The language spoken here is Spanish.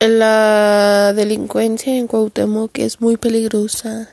La delincuencia en Cuauhtémoc es muy peligrosa.